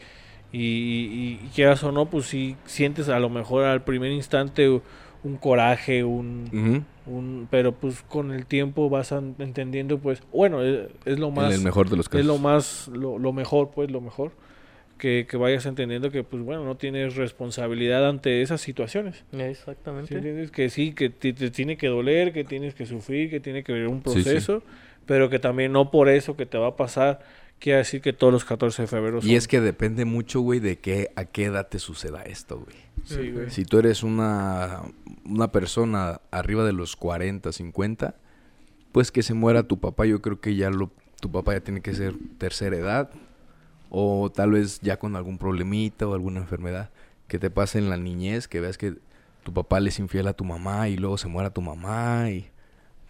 y, y, y quieras o no, pues sí sientes a lo mejor al primer instante un coraje, un, un pero pues con el tiempo vas entendiendo, pues, bueno, es, es lo en más el mejor de los casos. es lo más lo, lo mejor pues lo mejor que, que vayas entendiendo que pues bueno no tienes responsabilidad ante esas situaciones ¿sí Exactamente. entiendes? que sí que te, te tiene que doler que tienes que sufrir que tiene que haber un Sí, sí. proceso pero que también no por eso que te va a pasar quiere decir que todos los 14 de febrero son Y es que depende mucho, güey, de qué, a qué edad te suceda esto, güey. sí, güey. Si tú eres una, una persona arriba de los 40, 50, pues que se muera tu papá, yo creo que ya lo, tu papá ya tiene que ser tercera edad, o tal vez ya con algún problemita o alguna enfermedad que te pase en la niñez, que veas que tu papá le es infiel a tu mamá y luego se muera tu mamá y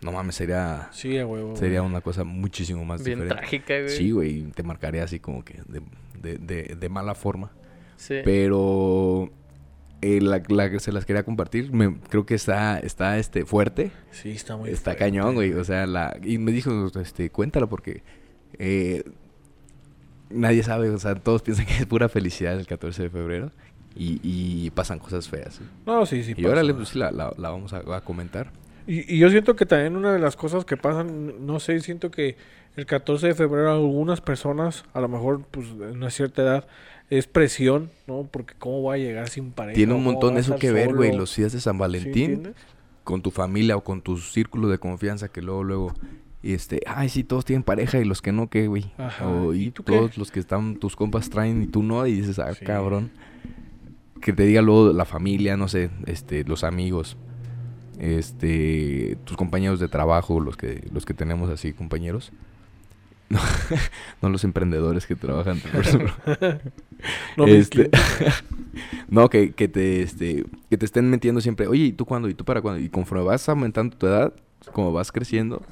no mames, sería, Sí, a huevo. sería una cosa muchísimo más Bien diferente. trágica, güey. Sí, güey, te marcaría así como que de, de, de, de mala forma. Sí. Pero eh, la, la que se las quería compartir, me, creo que está, está este, fuerte. Sí, está muy está fuerte. cañón, güey. O sea, la, y me dijo, este, cuéntalo porque eh, nadie sabe, o sea, todos piensan que es pura felicidad el 14 de febrero y, y pasan cosas feas. No, sí, sí. y órale, pues la, la, la vamos a, a comentar. Y, y yo siento que también una de las cosas que pasan, no sé, siento que el 14 de febrero algunas personas, a lo mejor pues en una cierta edad, es presión, ¿no? Porque cómo voy a llegar sin pareja. Tiene un ¿Cómo montón a eso que ver, güey, los días de San ¿Sí Valentín. con tu familia o con tu círculo de confianza que luego, luego, este, ay, sí, todos tienen pareja y los que no, ¿qué, güey? Ajá, O, ¿y y tú qué? todos los que están, tus compas traen y tú no, y dices, ah, Sí. cabrón. Que te diga luego la familia, no sé, este, los amigos, este, tus compañeros de trabajo, los que, los que tenemos así, compañeros. *laughs* No, no los emprendedores que trabajan por No, *laughs* Este, *laughs* no, que, que te este, que te estén metiendo siempre, oye, ¿y tú cuándo? ¿Y tú para cuándo? Y conforme vas aumentando tu edad, como vas creciendo,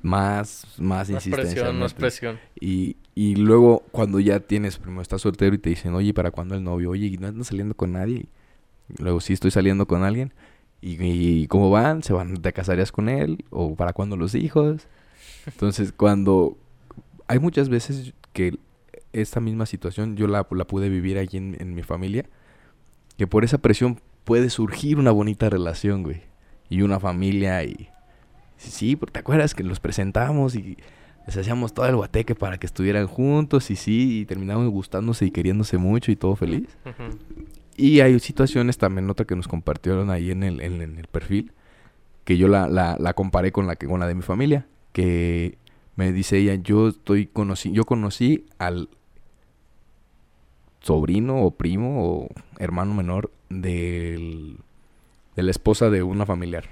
más, más, más insistencia. presión, más presión. Y, y luego cuando ya tienes, primero estás soltero y te dicen, oye, ¿y para cuándo el novio? Oye, ¿y no andas saliendo con nadie? Y luego sí estoy saliendo con alguien. ¿Y, y cómo van? ¿Se van? ¿Te casarías con él? ¿O para cuándo los hijos? Entonces, cuando... Hay muchas veces que esta misma situación yo la, la pude vivir allí en, en mi familia. Que por esa presión puede surgir una bonita relación, güey. Y una familia y... Sí, porque te acuerdas que los presentamos y les hacíamos todo el guateque para que estuvieran juntos y sí, y terminaban gustándose y queriéndose mucho y todo feliz. Ujú. Y hay situaciones también, otra que nos compartieron ahí en el, en, en el perfil, que yo la, la, la comparé con la, que, con la de mi familia, que me dice ella, yo estoy conocí, yo conocí al sobrino o primo o hermano menor del, de la esposa de una familiar.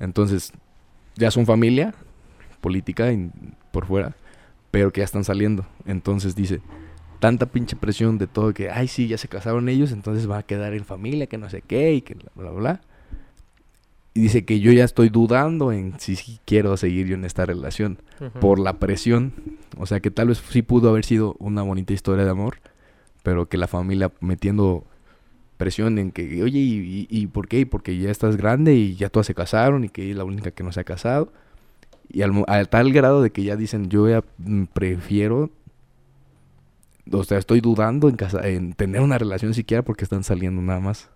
Entonces, ya son familia política por fuera, pero que ya están saliendo. Entonces dice, tanta pinche presión de todo que, ay, sí, ya se casaron ellos, entonces va a quedar en familia, que no sé qué, y que bla, bla, bla. Y dice que yo ya estoy dudando en si, quiero seguir yo en esta relación Ujú. por la presión. O sea, que tal vez sí pudo haber sido una bonita historia de amor, pero que la familia metiendo presión en que, oye, ¿y, y, y por qué? Porque ya estás grande y ya todas se casaron y que ella es la única que no se ha casado. Y al, a tal grado de que ya dicen, yo ya mm, prefiero, o sea, estoy dudando en, casa, en tener una relación siquiera porque están saliendo nada más.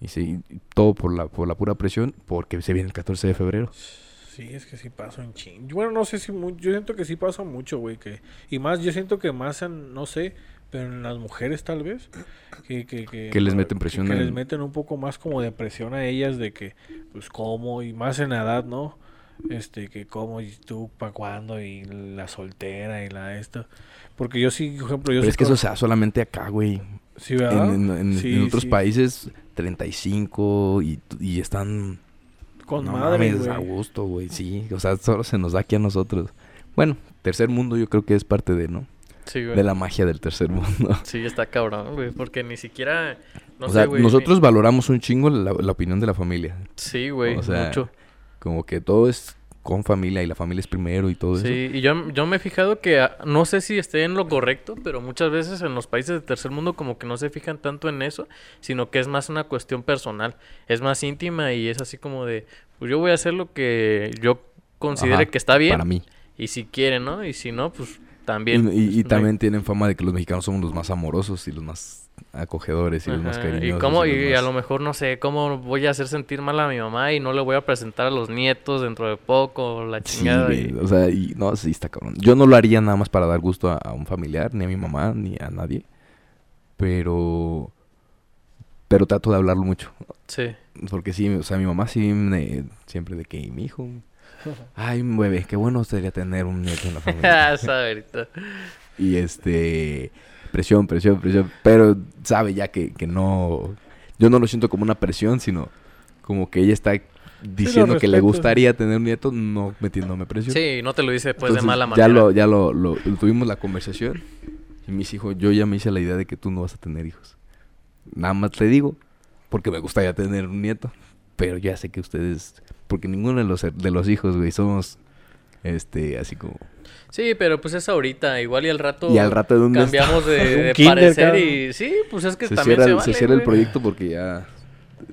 Y sí, todo por la, por la pura presión, porque se viene el 14 de febrero. Sí, es que sí pasa en ching. Bueno, no sé si mu- yo siento que sí pasa mucho, güey, que y más yo siento que más en no sé, pero en las mujeres tal vez que que, que, Que les meten presión que, en- les meten un poco más como de presión a ellas de que pues cómo y más en la edad, ¿no? Este, que cómo y tú para cuándo y la soltera y la esto. Porque yo sí, por ejemplo, yo Pero sí es que eso se da solamente acá, güey. sí, En, ¿verdad? en- en- Sí, en otros sí. países, 35 y, y están... con no madre, mames, a güey. gusto, güey. Sí, o sea, solo se nos da aquí a nosotros. Bueno, tercer mundo yo creo que es parte de, ¿no? Sí, güey. De la magia del tercer mundo. *laughs* Sí, está cabrón, güey. Porque ni siquiera. No o sé, sea, güey. nosotros valoramos un chingo la, la opinión de la familia. Sí, güey. o sea, mucho. Como que todo es con familia y la familia es primero y todo eso. Sí, y yo, yo me he fijado que ah, no sé si esté en lo correcto, pero muchas veces en los países del tercer mundo como que no se fijan tanto en eso, sino que es más una cuestión personal, es más íntima y es así como de, pues yo voy a hacer lo que yo considere Ajá, que está bien Para mí. y si quieren, ¿no? Y si no, pues también. y- y pues, no hay- también tienen fama de que los mexicanos somos los más amorosos y los más acogedores y los más cariñosos. Y, cómo, y a lo mejor, no sé, cómo voy a hacer sentir mal a mi mamá y no le voy a presentar a los nietos dentro de poco, la Sí, chingada. güey, y- o sea, y no, sí está cabrón. Yo no lo haría nada más para dar gusto a, a un familiar, ni a mi mamá, ni a nadie. Pero... Pero trato de hablarlo mucho. Sí. Porque sí, o sea, mi mamá sí me- siempre de que mi hijo... *laughs* Ay, bebé, qué bueno sería tener un nieto en la *laughs* familia. Y este... Presión, presión, presión. Pero sabe ya que, que no... Yo no lo siento como una presión, sino como que ella está diciendo que le gustaría tener un nieto, no metiéndome presión. Sí, no te lo dice después de Entonces, mala Ya manera. lo, ya lo, lo- tuvimos la conversación. Y mis hijos, yo ya me hice la idea de que tú no vas a tener hijos. Nada más te digo, porque me gustaría tener un nieto. pero ya sé que ustedes, porque ninguno de los, de los hijos, güey, somos, este, así como... Sí, pero pues es ahorita, igual y al rato, Y al rato de dónde cambiamos de, *laughs* Un de kinder, parecer cabrón. y sí, pues es que se también cierra, se vale, se cierra el proyecto porque ya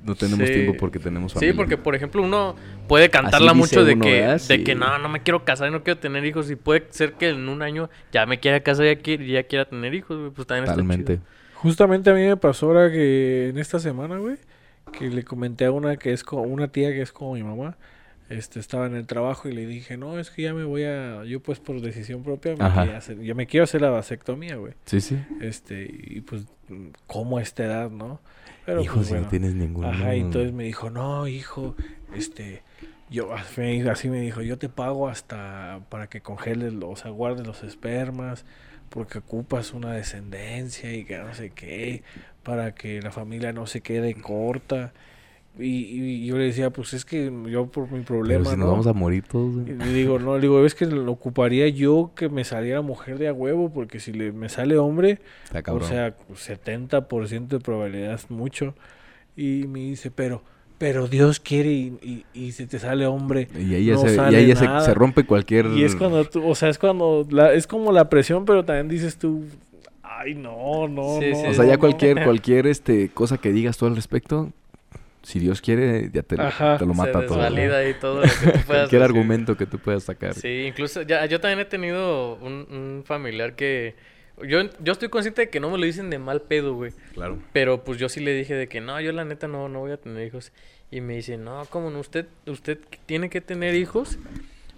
no tenemos Sí. tiempo porque tenemos Sí, familia. porque por ejemplo uno puede cantarla Así mucho de uno, que, ¿verdad? de Sí. que no, no me quiero casar, no quiero tener hijos y puede ser que en un año ya me quiera casar y ya, quiera- ya quiera tener hijos, güey, pues también está Totalmente. chido. Justamente a mí me pasó ahora que en esta semana, güey, que le comenté a una que es como una tía que es como mi mamá, este estaba en el trabajo y le dije, "No, es que ya me voy a yo pues por decisión propia me hacer, ya me quiero hacer la vasectomía, güey." Sí, sí. Este, y pues cómo a esta edad, ¿no? Pero Hijo, pues, si bueno. no tienes ningún... Ajá, y entonces me dijo, "No, hijo, este yo así me dijo- "Yo te pago hasta para que congeles, los- o sea, guardes los espermas." porque ocupas una descendencia y que no sé qué, para que la familia no se quede corta. Y, y yo le decía, pues es que yo por mi Pero problema, si nos ¿no? vamos a morir todos, Y le digo, no, le digo, es que lo ocuparía yo que me saliera mujer de a huevo, porque si le, me sale hombre, o sea, 70% de probabilidad es mucho. Y me dice, pero, pero Dios quiere y, y, y si te sale hombre. y ahí ya, no se, y sale ahí ya se, nada. se rompe cualquier... Y es cuando tú, o sea, es cuando, la, es como la presión, pero también dices tú, ay, no, no, Sí, no. sí, O sea, ya no". cualquier, *laughs* cualquier este, cosa que digas tú al respecto, si Dios quiere, ya te, Ajá. te lo mata Se todo. desvalida ahí todo lo que tú *laughs* puedas Cualquier decir. argumento que tú puedas sacar. Sí, incluso ya, yo también he tenido un, un familiar que... Yo, yo estoy consciente de que no me lo dicen de mal pedo, güey. Claro. Pero pues yo sí le dije de que no, yo la neta no, no voy a tener hijos. Y me dice, no, como no, usted, usted tiene que tener hijos,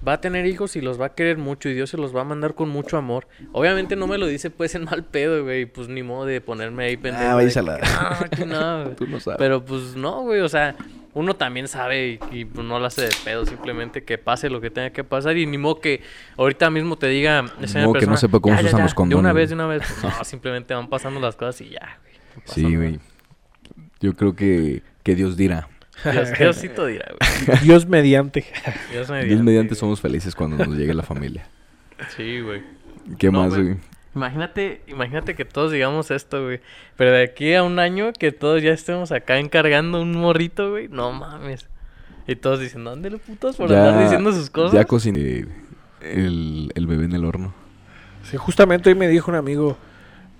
va a tener hijos y los va a querer mucho y Dios se los va a mandar con mucho amor. Obviamente no me lo dice pues en mal pedo, güey, pues ni modo de ponerme ahí pendejo. de váyase la- "No, que no, *laughs* güey". Tú no sabes. Pero pues no, güey, o sea, uno también sabe y, y, pues, no lo hace de pedo, simplemente que pase lo que tenga que pasar y ni modo que ahorita mismo te diga esa modo que no persona, sepa cómo "Ya, se usan ya, los De condones, una güey". vez, de una vez. Pues, *laughs* no, simplemente van pasando las cosas y ya, güey. no Sí, güey. Yo creo que, que Dios dirá. *laughs* Dios, *laughs* Diosito dirá, güey. Dios mediante. Dios Dios mediante güey. somos felices cuando nos llegue la familia. Sí, güey. ¿Qué No, más, güey. güey? Imagínate, imagínate que todos digamos esto, güey. Pero de aquí a un año que todos ya estemos acá encargando un morrito, güey. No mames. Y todos dicen, ¿dónde le putos por andar diciendo sus cosas? Ya cociné el, el bebé en el horno. Sí, justamente hoy me dijo un amigo,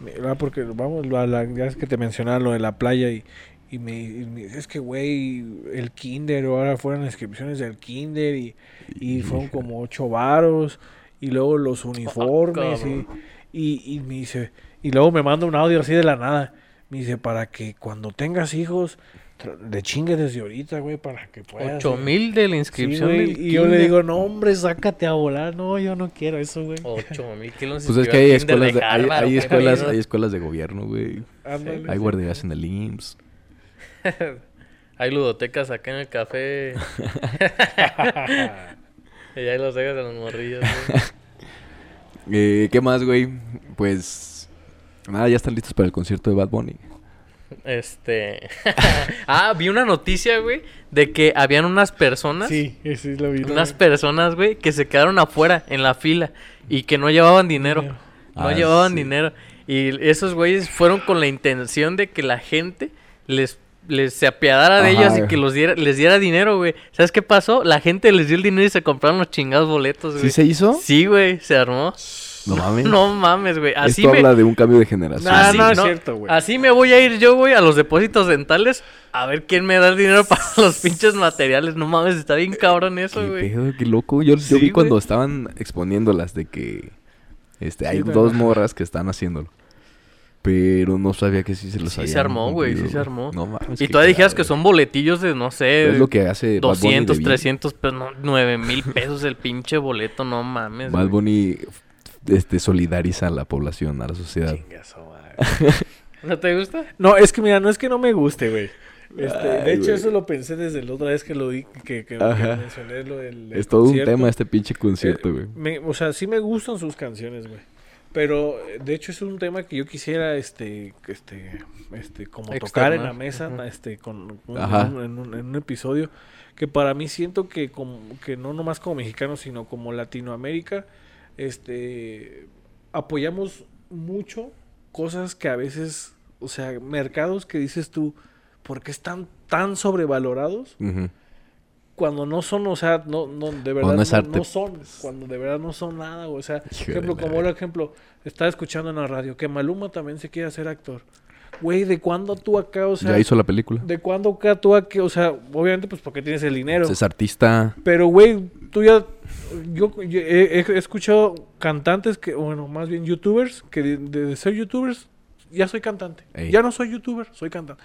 mira, porque vamos, a la, ya es que te mencionaba lo de la playa y, y me, y me dice, es que, güey, el kinder, ahora fueron inscripciones del kinder y, y fueron como ocho varos y luego los uniformes y, y, y me dice, y luego me manda un audio así de la nada, me dice, para que cuando tengas hijos, tra- le chingue desde ahorita, güey, para que puedas. Ocho güey". mil de la Sí, inscripción güey, del y yo le digo, no, hombre, sácate a volar. No, yo no quiero eso, güey. Ocho mil kilos. Pues es que hay escuelas de, hay, hay escuelas, *laughs* hay escuelas de gobierno, güey. Ándale. Hay guarderías en el IMSS. *laughs* Hay ludotecas acá en el café. *laughs* *laughs* y ahí los dejas a los morrillos, güey. Eh, ¿Qué más, güey? Pues... Nada, ya están listos para el concierto de Bad Bunny. Este. ah, vi una noticia, güey, de que habían unas personas. Sí, sí lo vi. Unas personas, güey, que se quedaron afuera en la fila y que no llevaban dinero. Dinero. No Ah, llevaban sí. dinero. Y esos güeyes fueron con la intención de que la gente les, les se apiadara de Ajá. ellos y que los diera, les diera dinero, güey. ¿Sabes qué pasó? La gente les dio el dinero y se compraron los chingados boletos, güey. ¿Sí se hizo? Sí, güey, se armó. No mames. No mames, güey. Así Esto me... habla de un cambio de generación. No, Así, no es cierto, güey. Así me voy a ir yo, güey, a los depósitos dentales a ver quién me da el dinero para *laughs* los pinches materiales. No mames, está bien cabrón eso, Qué güey. pedo, qué loco. Yo, vi cuando estaban exponiéndolas de que este, hay Sí, dos morras que están haciéndolo. Pero no sabía que sí se los Sí habían se armó, güey, sí se armó. No mames. Y todavía dijeras que son boletillos de, no sé, Es lo que hace Bad Bunny de 200, bien. 300, pero no, 9 mil pesos el pinche boleto, no mames. Bad güey. Bunny este, solidariza a la población, a la sociedad. Chinga su madre. *laughs* ¿No te gusta? No, es que mira, no es que no me guste, güey. Este, de hecho, eso lo pensé desde la otra vez que lo vi, que, que, que Ajá. mencioné lo del. Es todo un tema este pinche concierto, Eh, güey. o sea, sí me gustan sus canciones, güey. Pero, eh, de hecho, es un tema que yo quisiera, este, este, este, como tocar en la mesa, Ajá. este, con, en, un, en un- en un episodio, que para mí siento que, como, que no nomás como mexicano, sino como Latinoamérica, este, apoyamos mucho cosas que a veces, o sea, mercados que dices tú, ¿por qué están tan sobrevalorados Ujú. Cuando no son, o sea, no, no de verdad no no, es arte. no son, cuando de verdad no son nada, o sea, Hijo ejemplo, como por ejemplo, estaba escuchando en la radio que Maluma también se quiere hacer actor. Güey, ¿de cuándo tú acá, o sea, ya hizo la película. de cuándo acá tú acá, o sea, obviamente pues porque tienes el dinero. Pues es artista. Pero, güey, tú ya. Yo, yo he, he escuchado cantantes que, bueno, más bien youtubers, que de, de ser youtubers, ya soy cantante. Ey. Ya no soy youtuber, soy cantante.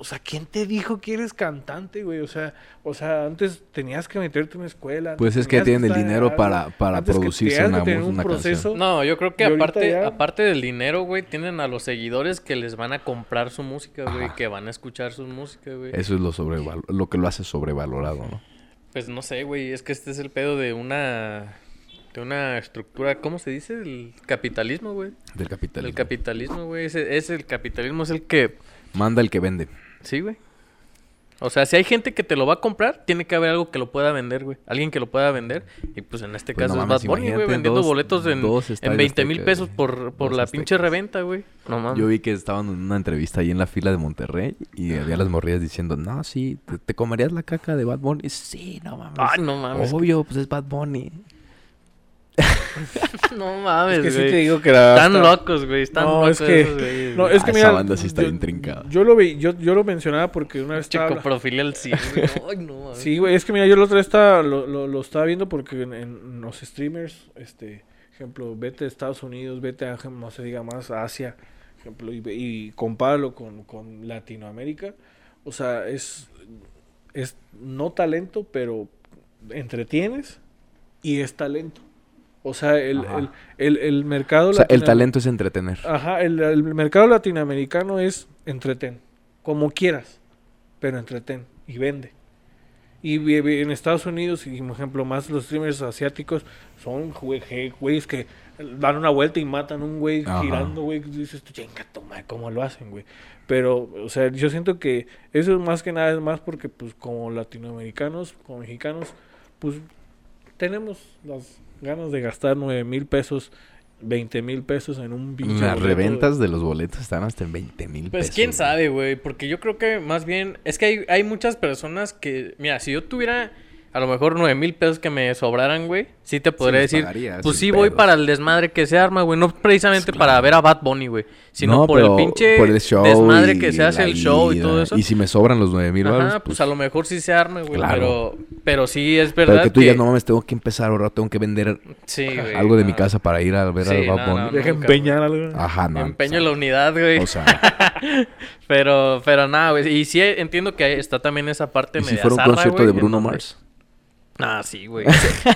O sea, ¿quién te dijo que eres cantante, güey? O sea, o sea, antes tenías que meterte en una escuela. Pues es que tienen el dinero para, para producirse una, una proceso. canción. No, yo creo que aparte, ya- aparte del dinero, güey, tienen a los seguidores que les van a comprar su música, güey, Ajá. que van a escuchar su música, güey. Eso es lo, sobreval- lo que lo hace sobrevalorado, ¿no? Pues no sé, güey, es que este es el pedo de una de una estructura, ¿cómo se dice? El capitalismo, güey. Del capitalismo. El capitalismo, güey, ese es el capitalismo es el que Manda el que vende. sí, güey. O sea, si hay gente que te lo va a comprar, tiene que haber algo que lo pueda vender, güey. Alguien que lo pueda vender. Y pues en este Pues caso no es mames, Bad Bunny, güey, vendiendo dos- boletos en, en estadios 20 mil pesos por, por la Aztecas. pinche reventa, güey. No mames. Yo vi que estaban en una entrevista ahí en la fila de Monterrey y había las morrillas diciendo, no, sí, ¿te, te comerías la caca de Bad Bunny? Sí, no mames. Ay, no mames. Obvio, pues es Bad Bunny. No mames, Es que sí güey. te digo que la. Están hasta- locos, güey. Están No, locos es que- esos güeyes, No, güey. es que Ah, mira. esa banda sí está yo, intrincada. Yo lo, vi, yo, yo lo mencionaba porque una vez estaba. habla- Chicoprofilia al 100, güey. *laughs* Ay, no mames. Sí, güey, es que mira, yo la otra vez estaba, lo, lo, lo estaba viendo porque en, en los streamers, este, ejemplo, vete a Estados Unidos, vete a, no se diga más, a Asia, ejemplo, y, y compáralo con, con Latinoamérica. O sea, es, es no talento, pero entretienes y es talento. O sea, el, el, el, el mercado O sea, el talento es entretener. Ajá, el, el mercado latinoamericano es entretén, como quieras, pero entretén y vende. Y en Estados Unidos, y por ejemplo, más los streamers asiáticos son güeyes que dan una vuelta y matan a un güey Ajá. girando, güey. Dices, chinga, toma, ¿cómo lo hacen, güey? Pero, o sea, yo siento que eso es más que nada es más porque, pues, como latinoamericanos, como mexicanos, pues, tenemos las ganas de gastar nueve mil pesos, 20 mil pesos en un pinche Las reventas de los boletos están hasta en 20 mil Pues pesos. quién güey. sabe, güey, porque yo creo que más bien es que hay, hay muchas personas que, mira, si yo tuviera a lo mejor nueve mil pesos que me sobraran, güey, sí te podría decir, pagaría, pues sí voy para el desmadre que se arma, güey, no precisamente Sí, para ver a Bad Bunny, güey, sino No, por el pero pinche por el show desmadre que se hace el show y todo eso. Y si me sobran los 9 mil baros, pues, pues, a lo mejor sí se arme, güey, Claro. pero pero sí es pero verdad que tú digas, no mames, tengo que empezar ahora, tengo que vender sí, güey, algo de mi casa para ir a ver Sí, a Bad no, Bunny. no, Deja nunca, empeñar algo. Ajá, no. Empeño la unidad, güey. O sea, *laughs* Pero, pero nada, güey. Y sí entiendo que está también esa parte y si media fuera un concierto de Bruno Mars. Ah, sí, güey.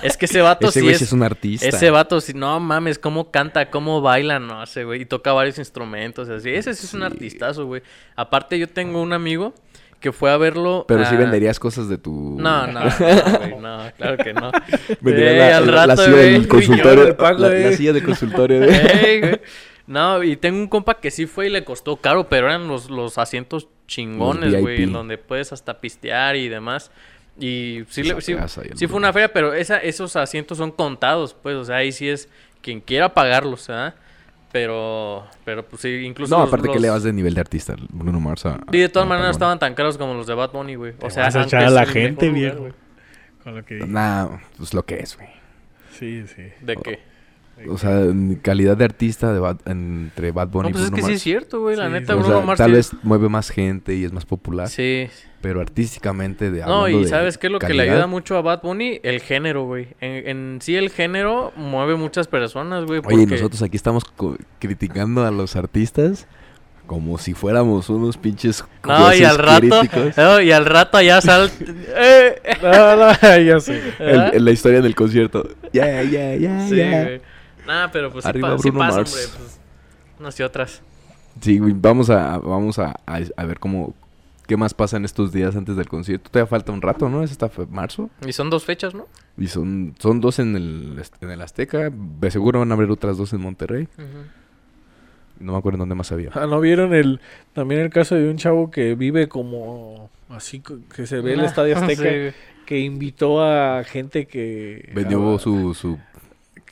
Es que ese vato *laughs* Ese sí güey es... un artista. Ese vato sí, no mames, cómo canta, cómo baila, no sé, güey. Y toca varios instrumentos, así. Ese sí es un artistazo, güey. Aparte, yo tengo un amigo que fue a verlo. Pero sí venderías cosas de tu... No, no, no, güey, no, claro que no. *laughs* Vendería la, al la- rato, la silla güey. del consultorio. del pago, la, la eh. silla de consultorio de... *laughs* Ey, güey. No, y tengo un compa que sí fue y le costó caro, pero eran los, los asientos chingones, Los güey, en donde puedes hasta pistear y demás. Y sí, le- sí, sí fue una feria, pero esa, esos asientos son contados, pues, o sea, ahí sí es quien quiera pagarlos, ¿ah? Pero, pero pues sí, incluso No, los- aparte que le vas de nivel de artista, Bruno Mars a... Y de todas maneras no estaban tan caros como los de Bad Bunny, güey. O sea, vas a echar a la gente, viejo. güey. Con lo que Bunny. Nah, pues lo que es, güey. Sí, sí. ¿De qué? O sea, en calidad de artista de Bad- entre Bad Bunny No, y pues es Bruno que sí es cierto, güey. La Sí, neta, o Bruno sea, Mars tal vez mueve más gente y es más popular. Sí, Pero artísticamente de No, y de ¿sabes qué es lo que le ayuda mucho a Bad Bunny? El género, güey. En, en sí el género mueve muchas personas, güey. Oye, y porque- nosotros aquí estamos criticando a los artistas como si fuéramos unos pinches No, y al rato... no, y al rato allá sal... *laughs* eh, No, no, *laughs* ya sé. La historia del concierto. Ya, ya, ya, Sí, ya. Nah, pero pues sí, Arriba sí Bruno pasa, Mars. hombre. Pues, unas y otras. Sí, güey, vamos a, vamos a, a- a ver cómo, qué más pasa en estos días antes del concierto. Todavía falta un rato, ¿no? Es hasta marzo. Y son dos fechas, ¿no? Y son, son dos en el, en el Azteca. De seguro van a haber otras dos en Monterrey. No me acuerdo en dónde más había. Ah, ¿No vieron el también el caso de un chavo que vive como así que se ve el Ah, estadio Azteca *laughs* sí, que invitó a gente que Vendió a- su, su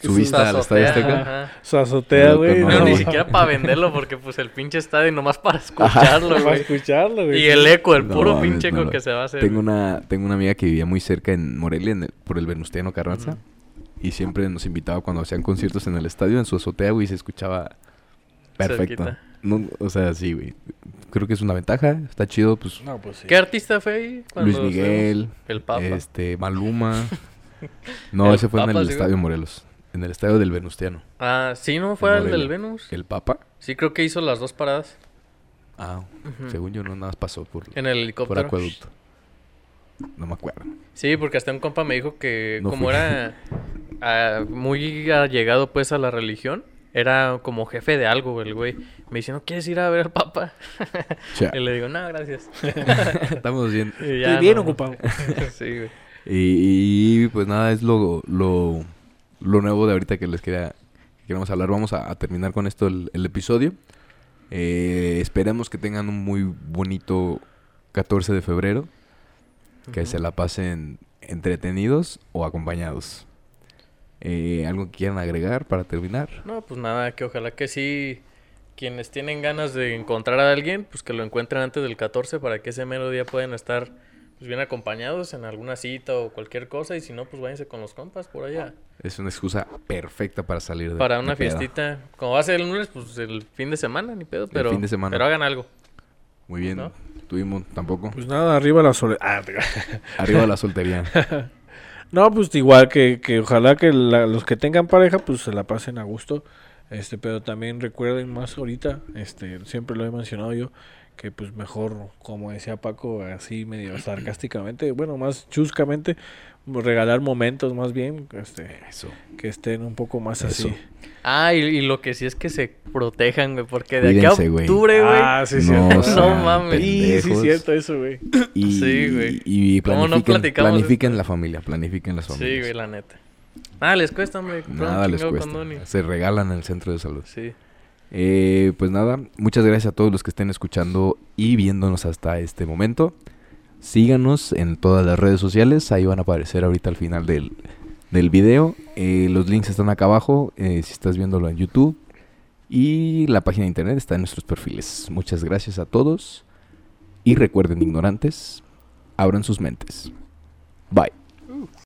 ¿Subiste Su al Estadio azotea, Azteca? Su azotea, güey. no, ni siquiera para venderlo porque pues el pinche estadio nomás para escucharlo, Para güey. escucharlo, güey. Y el eco, el No, puro mames, pinche eco no. que se va a hacer. Tengo una, tengo una amiga que vivía muy cerca en Morelia, en el- por el Venustiano Carranza. Y siempre nos invitaba cuando hacían conciertos en el estadio, en su azotea, güey, se escuchaba perfecto. Cerquita. No, o sea, sí, güey. Creo que es una ventaja. Está chido, pues. No, pues sí. ¿Qué artista fue ahí? Luis? Miguel, El Papa. este, Maluma. *laughs* No, El ese fue en el sí, estadio. Morelos. En el estadio del Venustiano. Ah, sí, ¿no fue el del. Venus? ¿El Papa? Sí, creo que hizo las dos paradas Ah, según yo no, nada más pasó por, en el por helicóptero. acueducto. No me acuerdo. Sí, porque hasta un compa me dijo que No como fui. era *laughs* ah, muy allegado pues a la religión, era como jefe de algo el güey. Me dice, ¿no quieres ir a ver al Papa? *laughs* Y le digo, no, gracias. *laughs* estamos bien. Estoy bien no. ocupado. sí, güey. Y, y, pues nada, es lo, lo, lo nuevo de ahorita que les quería, que queremos hablar. Vamos a, a terminar con esto el, el episodio. Eh, esperemos que tengan un muy bonito 14 de febrero. Que se la pasen entretenidos o acompañados. Eh, ¿Algo que quieran agregar para terminar? No, pues nada, que ojalá que sí, quienes tienen ganas de encontrar a alguien, pues que lo encuentren antes del 14 para que ese mero día puedan estar pues bien acompañados en alguna cita o cualquier cosa y si no, pues váyanse con los compas por allá. Es una excusa perfecta para salir de Para una fiestita, como va a ser el lunes, pues el fin de semana, ni pedo, pero, fin de semana. pero hagan algo. Muy bien. ¿No? Tuvimos tampoco. Pues nada, arriba la. Ah, *laughs* Arriba la soltería. *laughs* No, pues igual que, que ojalá que la- los que tengan pareja pues se la pasen a gusto. Este, pero también recuerden más ahorita, este, siempre lo he mencionado yo, que pues mejor, como decía Paco, así medio sarcásticamente, bueno, más chuscamente, regalar momentos más bien, este, Eso. que estén un poco más Eso. así. Ah, y, y lo que sí es que se protejan, güey, porque de Cuídense, aquí a güey. octubre, güey. Ah, sí, No cierto. No *laughs* mames. Sí, sí, cierto eso, güey. Y, Sí, güey. Y ¿Cómo no planifiquen, planifiquen la familia, planifiquen las sí, familias. güey, la neta. Nada, les cuesta, un Nada les cuesta. Se regalan en el centro de salud. Sí. Eh, pues nada, muchas gracias a todos los que estén escuchando y viéndonos hasta este momento. Síganos en todas las redes sociales, ahí van a aparecer ahorita al final del, del video. Eh, los links están acá abajo, eh, si estás viéndolo en YouTube. Y la página de internet está en nuestros perfiles. Muchas gracias a todos. Y recuerden, ignorantes, abran sus mentes. Bye.